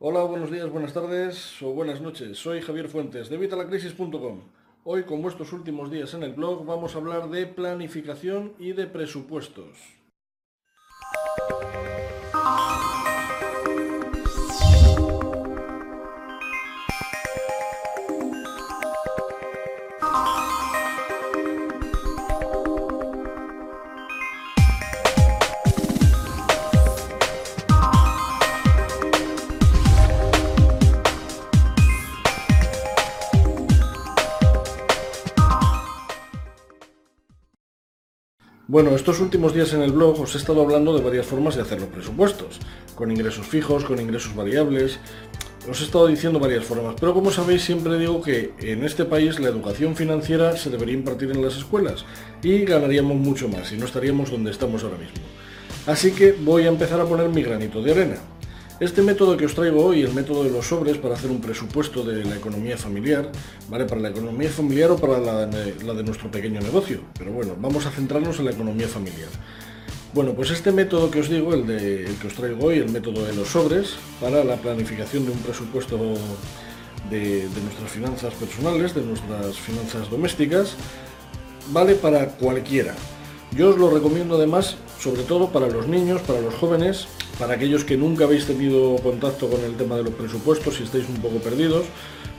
Hola, buenos días, buenas tardes o buenas noches. Soy Javier Fuentes de Vitalacrisis.com. Hoy, con vuestros últimos días en el blog, vamos a hablar de planificación y de presupuestos. Bueno, estos últimos días en el blog os he estado hablando de varias formas de hacer los presupuestos, con ingresos fijos, con ingresos variables, os he estado diciendo varias formas, pero como sabéis siempre digo que en este país la educación financiera se debería impartir en las escuelas y ganaríamos mucho más y no estaríamos donde estamos ahora mismo. Así que voy a empezar a poner mi granito de arena. Este método que os traigo hoy, el método de los sobres para hacer un presupuesto de la economía familiar, ¿vale? Para la economía familiar o para la de, nuestro pequeño negocio. Pero bueno, vamos a centrarnos en la economía familiar. Bueno, pues este método que os digo, el, que os traigo hoy, el método de los sobres, para la planificación de un presupuesto de nuestras finanzas personales, de nuestras finanzas domésticas, vale para cualquiera. Yo os lo recomiendo además, sobre todo para los niños, para los jóvenes, para aquellos que nunca habéis tenido contacto con el tema de los presupuestos y estáis un poco perdidos,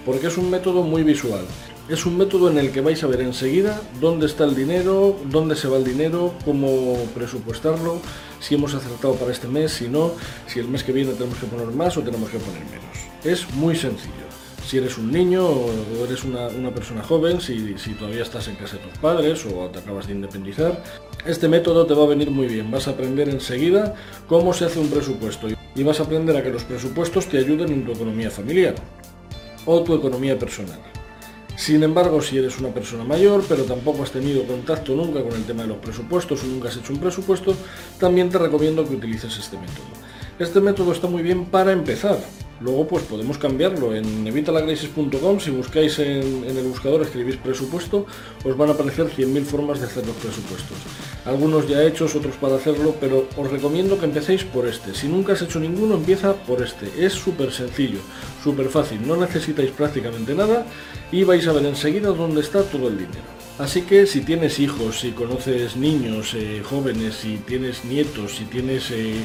porque es un método muy visual. Es un método en el que vais a ver enseguida dónde está el dinero, dónde se va el dinero, cómo presupuestarlo, si hemos acertado para este mes, si no, si el mes que viene tenemos que poner más o tenemos que poner menos. Es muy sencillo si eres un niño o eres una, persona joven, si, todavía estás en casa de tus padres o te acabas de independizar, este método te va a venir muy bien. Vas a aprender enseguida cómo se hace un presupuesto y vas a aprender a que los presupuestos te ayuden en tu economía familiar o tu economía personal. Sin embargo, si eres una persona mayor, pero tampoco has tenido contacto nunca con el tema de los presupuestos o nunca has hecho un presupuesto, también te recomiendo que utilices este método. Este método está muy bien para empezar, Luego pues podemos cambiarlo en evitalacrisis.com, si buscáis en, el buscador, escribís presupuesto, os van a aparecer 100.000 formas de hacer los presupuestos. Algunos ya hechos, otros para hacerlo, pero os recomiendo que empecéis por este. Si nunca has hecho ninguno, empieza por este. Es súper sencillo, súper fácil, no necesitáis prácticamente nada y vais a ver enseguida dónde está todo el dinero. Así que si tienes hijos, si conoces niños, eh, jóvenes, si tienes nietos, si tienes... Eh,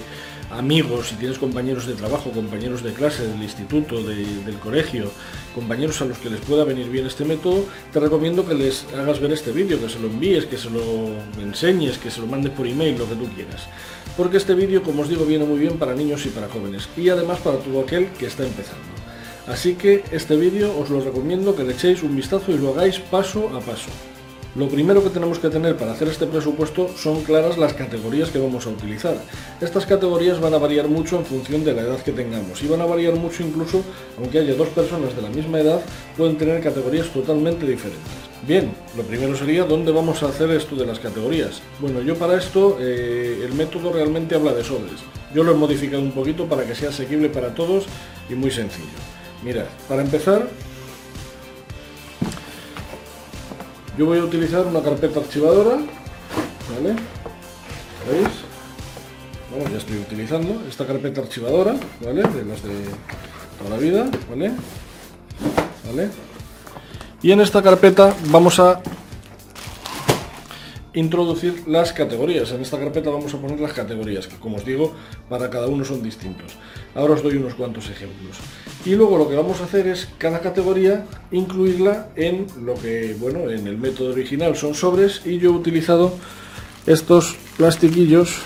amigos, si tienes compañeros de trabajo, compañeros de clase, del instituto, del colegio, compañeros a los que les pueda venir bien este método, te recomiendo que les hagas ver este vídeo, que se lo envíes, que se lo enseñes, que se lo mandes por email, lo que tú quieras. Porque este vídeo, como os digo, viene muy bien para niños y para jóvenes, y además para todo aquel que está empezando. Así que este vídeo os lo recomiendo que le echéis un vistazo y lo hagáis paso a paso. Lo primero que tenemos que tener para hacer este presupuesto son claras las categorías que vamos a utilizar. Estas categorías van a variar mucho en función de la edad que tengamos y van a variar mucho incluso, aunque haya dos personas de la misma edad, pueden tener categorías totalmente diferentes. Bien, lo primero sería dónde vamos a hacer esto de las categorías. Bueno, yo para esto eh, el método realmente habla de sobres. Yo lo he modificado un poquito para que sea asequible para todos y muy sencillo. Mirad, para empezar Yo voy a utilizar una carpeta archivadora, ¿vale? ¿Veis? Bueno, ya estoy utilizando esta carpeta archivadora, ¿vale? De las de toda la vida, ¿vale? ¿Vale? Y en esta carpeta vamos a introducir las categorías. En esta carpeta vamos a poner las categorías, que como os digo, para cada uno son distintos. Ahora os doy unos cuantos ejemplos. Y luego lo que vamos a hacer es cada categoría incluirla en lo que, bueno, en el método original son sobres y yo he utilizado estos plastiquillos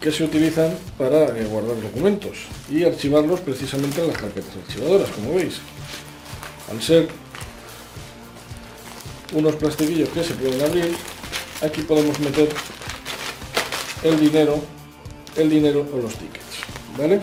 que se utilizan para eh, guardar documentos y archivarlos precisamente en las carpetas archivadoras, como veis. Al ser unos plastiquillos que se pueden abrir, aquí podemos meter el dinero, el dinero o los tickets, ¿vale?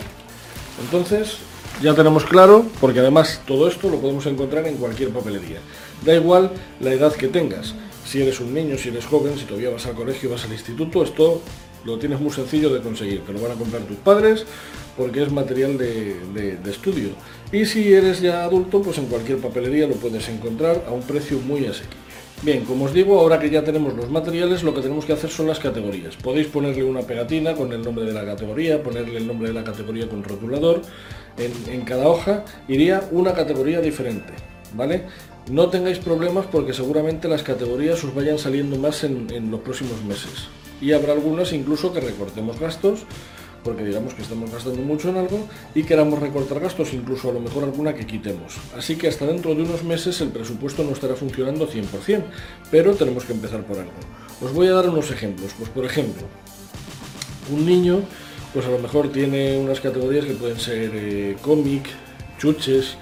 Entonces, ya tenemos claro, porque además todo esto lo podemos encontrar en cualquier papelería. Da igual la edad que tengas, si eres un niño, si eres joven, si todavía vas al colegio, vas al instituto, esto lo tienes muy sencillo de conseguir. Te lo van a comprar tus padres porque es material de, estudio. Y si eres ya adulto, pues en cualquier papelería lo puedes encontrar a un precio muy asequible. Bien, como os digo, ahora que ya tenemos los materiales, lo que tenemos que hacer son las categorías. Podéis ponerle una pegatina con el nombre de la categoría, ponerle el nombre de la categoría con rotulador. En, cada hoja iría una categoría diferente, ¿vale? No tengáis problemas porque seguramente las categorías os vayan saliendo más en los próximos meses. Y habrá algunas incluso que recortemos gastos porque digamos que estamos gastando mucho en algo y queramos recortar gastos, incluso a lo mejor alguna que quitemos. Así que hasta dentro de unos meses el presupuesto no estará funcionando 100%, pero tenemos que empezar por algo. Os voy a dar unos ejemplos. Pues por ejemplo, un niño, pues a lo mejor tiene unas categorías que pueden ser eh, cómic, chuches,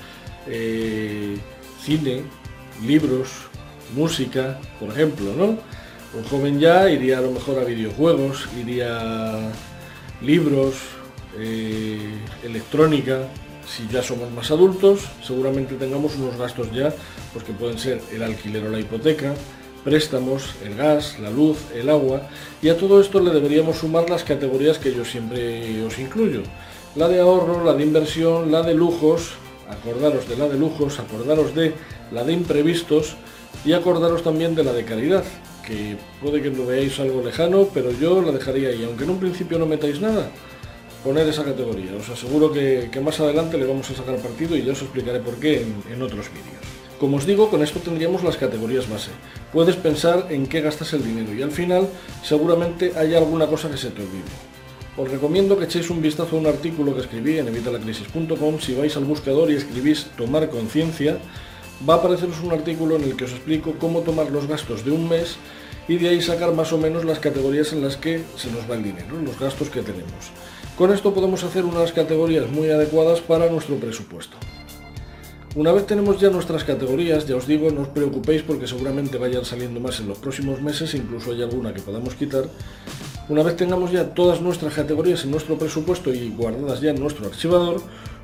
eh, cine, libros, música, por ejemplo, ¿no? Un joven ya iría a lo mejor a videojuegos, iría libros, eh, electrónica. Si ya somos más adultos, seguramente tengamos unos gastos ya, pues que pueden ser el alquiler o la hipoteca, préstamos, el gas, la luz, el agua, y a todo esto le deberíamos sumar las categorías que yo siempre os incluyo. La de ahorro, la de inversión, la de lujos, acordaros de la de lujos, acordaros de la de imprevistos y acordaros también de la de caridad, que puede que lo veáis algo lejano, pero yo la dejaría ahí, aunque en un principio no metáis nada, poner esa categoría. Os aseguro que, más adelante le vamos a sacar partido y ya os explicaré por qué en, en otros vídeos. Como os digo, con esto tendríamos las categorías base. Puedes pensar en qué gastas el dinero y al final seguramente hay alguna cosa que se te olvide. Os recomiendo que echéis un vistazo a un artículo que escribí en evitalacrisis.com si vais al buscador y escribís tomar conciencia va a apareceros un artículo en el que os explico cómo tomar los gastos de un mes y de ahí sacar más o menos las categorías en las que se nos va el dinero, los gastos que tenemos. Con esto podemos hacer unas categorías muy adecuadas para nuestro presupuesto. Una vez tenemos ya nuestras categorías, ya os digo, no os preocupéis porque seguramente vayan saliendo más en los próximos meses, incluso hay alguna que podamos quitar. Una vez tengamos ya todas nuestras categorías en nuestro presupuesto y guardadas ya en nuestro archivador,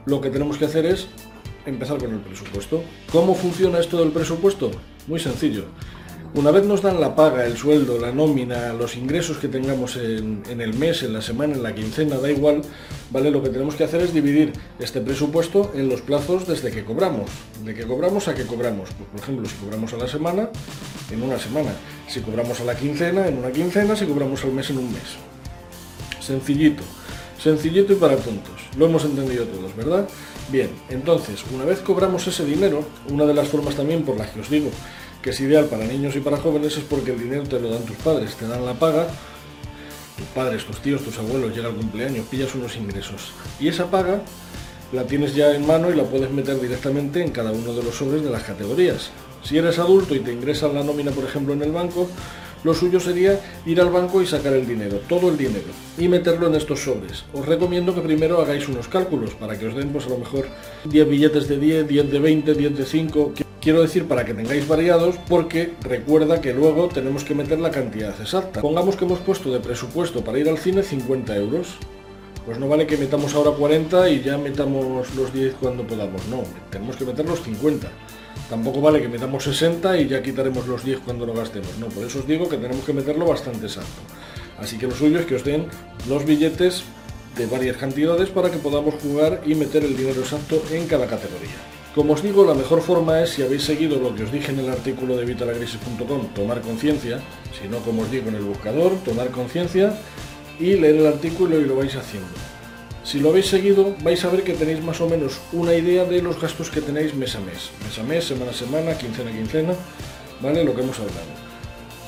lo que tenemos que hacer es empezar con el presupuesto. ¿Cómo funciona esto del presupuesto? Muy sencillo. Una vez nos dan la paga, el sueldo, la nómina, los ingresos que tengamos en, el mes, en la semana, en la quincena, da igual, ¿vale? Lo que tenemos que hacer es dividir este presupuesto en los plazos desde que cobramos. De que cobramos a que cobramos. Pues, por ejemplo, si cobramos a la semana, en una semana. Si cobramos a la quincena, en una quincena. Si cobramos al mes, en un mes. Sencillito. Sencillito y para tontos. Lo hemos entendido todos, ¿verdad? Bien, entonces, una vez cobramos ese dinero, una de las formas también por las que os digo que es ideal para niños y para jóvenes es porque el dinero te lo dan tus padres, te dan la paga, tus padres, tus tíos, tus abuelos, llega el cumpleaños, pillas unos ingresos. Y esa paga la tienes ya en mano y la puedes meter directamente en cada uno de los sobres de las categorías. Si eres adulto y te ingresan la nómina, por ejemplo, en el banco, lo suyo sería ir al banco y sacar el dinero, todo el dinero, y meterlo en estos sobres. Os recomiendo que primero hagáis unos cálculos para que os den, pues a lo mejor 10 billetes de 10, 10 de 20, 10 de 5. Quiero decir para que tengáis variados porque recuerda que luego tenemos que meter la cantidad exacta. Pongamos que hemos puesto de presupuesto para ir al cine 50 euros. Pues no vale que metamos ahora 40 y ya metamos los 10 cuando podamos. No, tenemos que meter los 50. Tampoco vale que metamos 60 y ya quitaremos los 10 cuando lo gastemos. No, por eso os digo que tenemos que meterlo bastante exacto. Así que lo suyo es que os den los billetes de varias cantidades para que podamos jugar y meter el dinero exacto en cada categoría. Como os digo, la mejor forma es, si habéis seguido lo que os dije en el artículo de vitalagrisis.com, tomar conciencia, si no, como os digo en el buscador, tomar conciencia y leer el artículo y lo vais haciendo. Si lo habéis seguido, vais a ver que tenéis más o menos una idea de los gastos que tenéis mes a mes. Mes a mes, semana a semana, quincena a quincena, ¿vale? Lo que hemos hablado.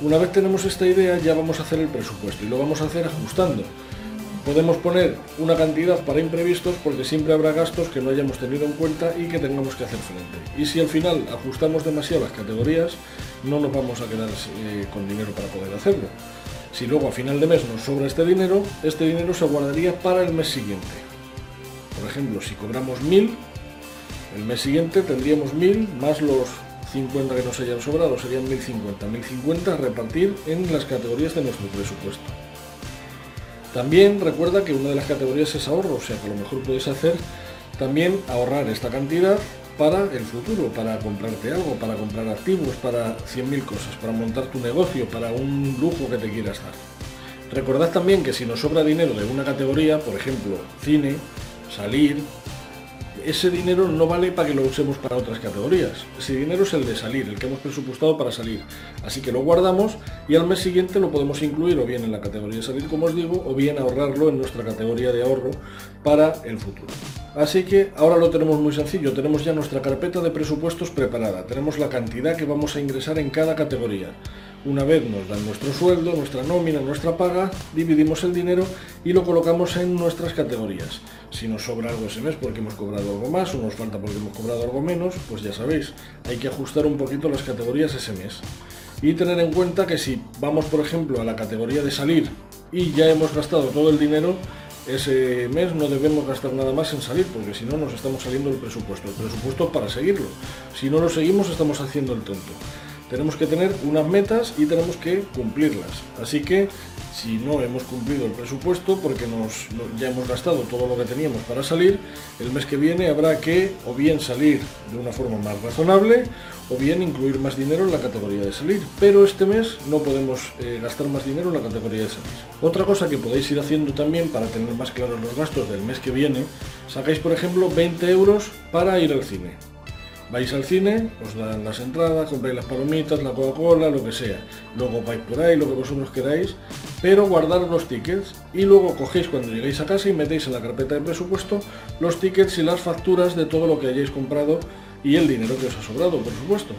Una vez tenemos esta idea, ya vamos a hacer el presupuesto y lo vamos a hacer ajustando. Podemos poner una cantidad para imprevistos porque siempre habrá gastos que no hayamos tenido en cuenta y que tengamos que hacer frente. Y si al final ajustamos demasiado las categorías, no nos vamos a quedar eh, con dinero para poder hacerlo. Si luego a final de mes nos sobra este dinero, este dinero se guardaría para el mes siguiente. Por ejemplo, si cobramos 1000, el mes siguiente tendríamos 1000 más los 50 que nos hayan sobrado, serían 1050. 1050 a repartir en las categorías de nuestro presupuesto. También recuerda que una de las categorías es ahorro, o sea que a lo mejor puedes hacer también ahorrar esta cantidad para el futuro, para comprarte algo, para comprar activos, para 100.000 cosas, para montar tu negocio, para un lujo que te quieras dar. Recordad también que si nos sobra dinero de una categoría, por ejemplo, cine, salir, ese dinero no vale para que lo usemos para otras categorías. Ese dinero es el de salir, el que hemos presupuestado para salir. Así que lo guardamos y al mes siguiente lo podemos incluir o bien en la categoría de salir, como os digo, o bien ahorrarlo en nuestra categoría de ahorro para el futuro. Así que ahora lo tenemos muy sencillo, tenemos ya nuestra carpeta de presupuestos preparada, tenemos la cantidad que vamos a ingresar en cada categoría. Una vez nos dan nuestro sueldo, nuestra nómina, nuestra paga, dividimos el dinero y lo colocamos en nuestras categorías. Si nos sobra algo ese mes porque hemos cobrado algo más o nos falta porque hemos cobrado algo menos, pues ya sabéis, hay que ajustar un poquito las categorías ese mes. Y tener en cuenta que si vamos, por ejemplo, a la categoría de salir y ya hemos gastado todo el dinero, ese mes no debemos gastar nada más en salir, porque si no nos estamos saliendo del presupuesto. El presupuesto para seguirlo. Si no lo seguimos estamos haciendo el tonto tenemos que tener unas metas y tenemos que cumplirlas. Así que si no hemos cumplido el presupuesto porque nos, ya hemos gastado todo lo que teníamos para salir, el mes que viene habrá que o bien salir de una forma más razonable o bien incluir más dinero en la categoría de salir. Pero este mes no podemos eh, gastar más dinero en la categoría de salir. Otra cosa que podéis ir haciendo también para tener más claros los gastos del mes que viene, sacáis por ejemplo 20 euros para ir al cine vais al cine, os dan las entradas, compráis las palomitas, la Coca-Cola, lo que sea. Luego vais por ahí, lo que vosotros queráis, pero guardar los tickets y luego cogéis cuando lleguéis a casa y metéis en la carpeta de presupuesto los tickets y las facturas de todo lo que hayáis comprado y el dinero que os ha sobrado, por supuesto.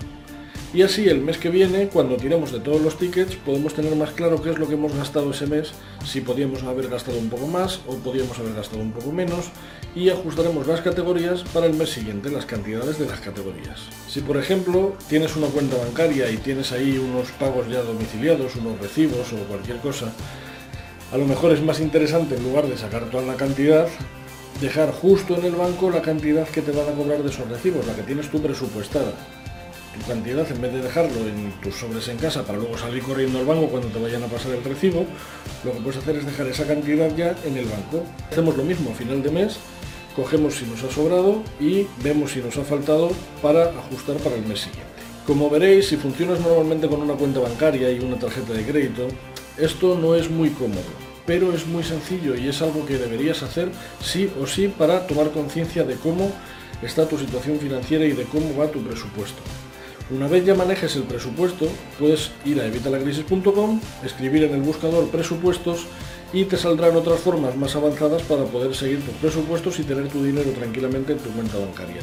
Y así el mes que viene, cuando tiremos de todos los tickets, podemos tener más claro qué es lo que hemos gastado ese mes, si podíamos haber gastado un poco más o podíamos haber gastado un poco menos, y ajustaremos las categorías para el mes siguiente, las cantidades de las categorías. Si por ejemplo tienes una cuenta bancaria y tienes ahí unos pagos ya domiciliados, unos recibos o cualquier cosa, a lo mejor es más interesante en lugar de sacar toda la cantidad, dejar justo en el banco la cantidad que te van a cobrar de esos recibos, la que tienes tú presupuestada cantidad, en vez de dejarlo en tus sobres en casa para luego salir corriendo al banco cuando te vayan a pasar el recibo, lo que puedes hacer es dejar esa cantidad ya en el banco. Hacemos lo mismo a final de mes, cogemos si nos ha sobrado y vemos si nos ha faltado para ajustar para el mes siguiente. Como veréis, si funcionas normalmente con una cuenta bancaria y una tarjeta de crédito, esto no es muy cómodo, pero es muy sencillo y es algo que deberías hacer sí o sí para tomar conciencia de cómo está tu situación financiera y de cómo va tu presupuesto. Una vez ya manejes el presupuesto, puedes ir a evitalacrisis.com, escribir en el buscador presupuestos y te saldrán otras formas más avanzadas para poder seguir tus presupuestos y tener tu dinero tranquilamente en tu cuenta bancaria.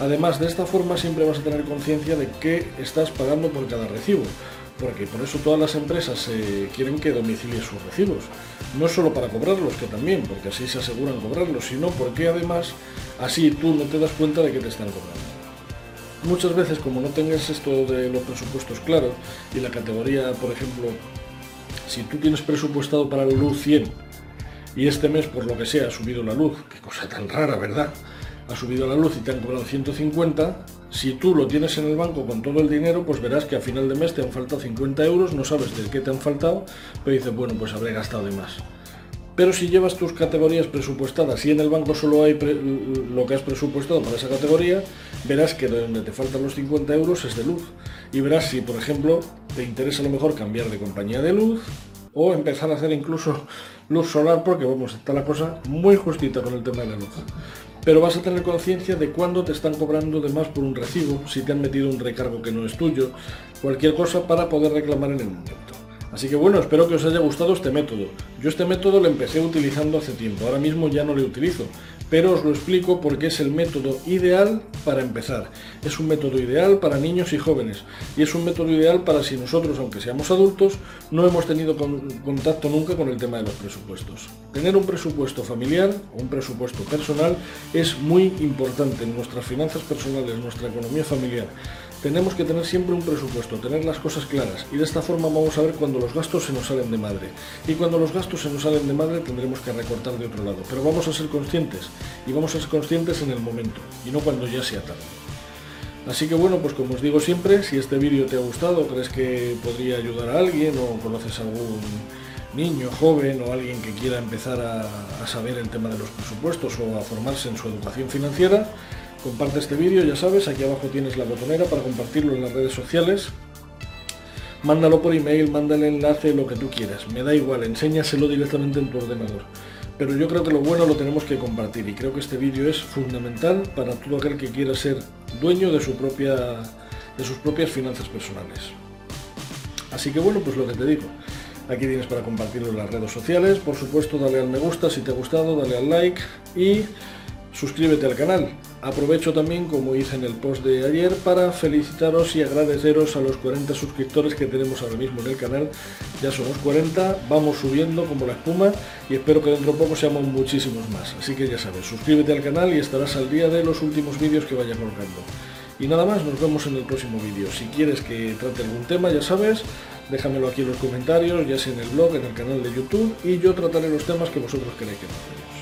Además, de esta forma siempre vas a tener conciencia de qué estás pagando por cada recibo, porque por eso todas las empresas quieren que domicilies sus recibos. No solo para cobrarlos, que también, porque así se aseguran cobrarlos, sino porque además así tú no te das cuenta de que te están cobrando. Muchas veces, como no tengas esto de los presupuestos claros y la categoría, por ejemplo, si tú tienes presupuestado para la luz 100 y este mes, por lo que sea, ha subido la luz, qué cosa tan rara, ¿verdad? Ha subido la luz y te han cobrado 150, si tú lo tienes en el banco con todo el dinero, pues verás que a final de mes te han faltado 50 euros, no sabes de qué te han faltado, pero dices, bueno, pues habré gastado de más. Pero si llevas tus categorías presupuestadas y en el banco solo hay lo que has presupuestado para esa categoría, verás que donde te faltan los 50 euros es de luz. Y verás si, por ejemplo, te interesa a lo mejor cambiar de compañía de luz o empezar a hacer incluso luz solar porque vamos, está la cosa muy justita con el tema de la luz. Pero vas a tener conciencia de cuándo te están cobrando de más por un recibo, si te han metido un recargo que no es tuyo, cualquier cosa para poder reclamar en el momento. Así que bueno, espero que os haya gustado este método. Yo este método lo empecé utilizando hace tiempo, ahora mismo ya no lo utilizo, pero os lo explico porque es el método ideal para empezar. Es un método ideal para niños y jóvenes y es un método ideal para si nosotros, aunque seamos adultos, no hemos tenido contacto nunca con el tema de los presupuestos. Tener un presupuesto familiar un presupuesto personal es muy importante en nuestras finanzas personales, en nuestra economía familiar tenemos que tener siempre un presupuesto, tener las cosas claras y de esta forma vamos a ver cuando los gastos se nos salen de madre. Y cuando los gastos se nos salen de madre tendremos que recortar de otro lado. Pero vamos a ser conscientes y vamos a ser conscientes en el momento y no cuando ya sea tarde. Así que bueno, pues como os digo siempre, si este vídeo te ha gustado, crees que podría ayudar a alguien o conoces a algún niño, joven o alguien que quiera empezar a, a saber el tema de los presupuestos o a formarse en su educación financiera, Comparte este vídeo, ya sabes, aquí abajo tienes la botonera para compartirlo en las redes sociales. Mándalo por email, mándale enlace, lo que tú quieras. Me da igual, enséñaselo directamente en tu ordenador. Pero yo creo que lo bueno lo tenemos que compartir y creo que este vídeo es fundamental para todo aquel que quiera ser dueño de, su propia, de sus propias finanzas personales. Así que bueno, pues lo que te digo, aquí tienes para compartirlo en las redes sociales, por supuesto dale al me gusta si te ha gustado, dale al like y suscríbete al canal. Aprovecho también, como hice en el post de ayer, para felicitaros y agradeceros a los 40 suscriptores que tenemos ahora mismo en el canal. Ya somos 40, vamos subiendo como la espuma y espero que dentro de poco seamos muchísimos más. Así que ya sabes, suscríbete al canal y estarás al día de los últimos vídeos que vaya colgando. Y nada más, nos vemos en el próximo vídeo. Si quieres que trate algún tema, ya sabes, déjamelo aquí en los comentarios, ya sea en el blog, en el canal de YouTube, y yo trataré los temas que vosotros queréis que tratemos.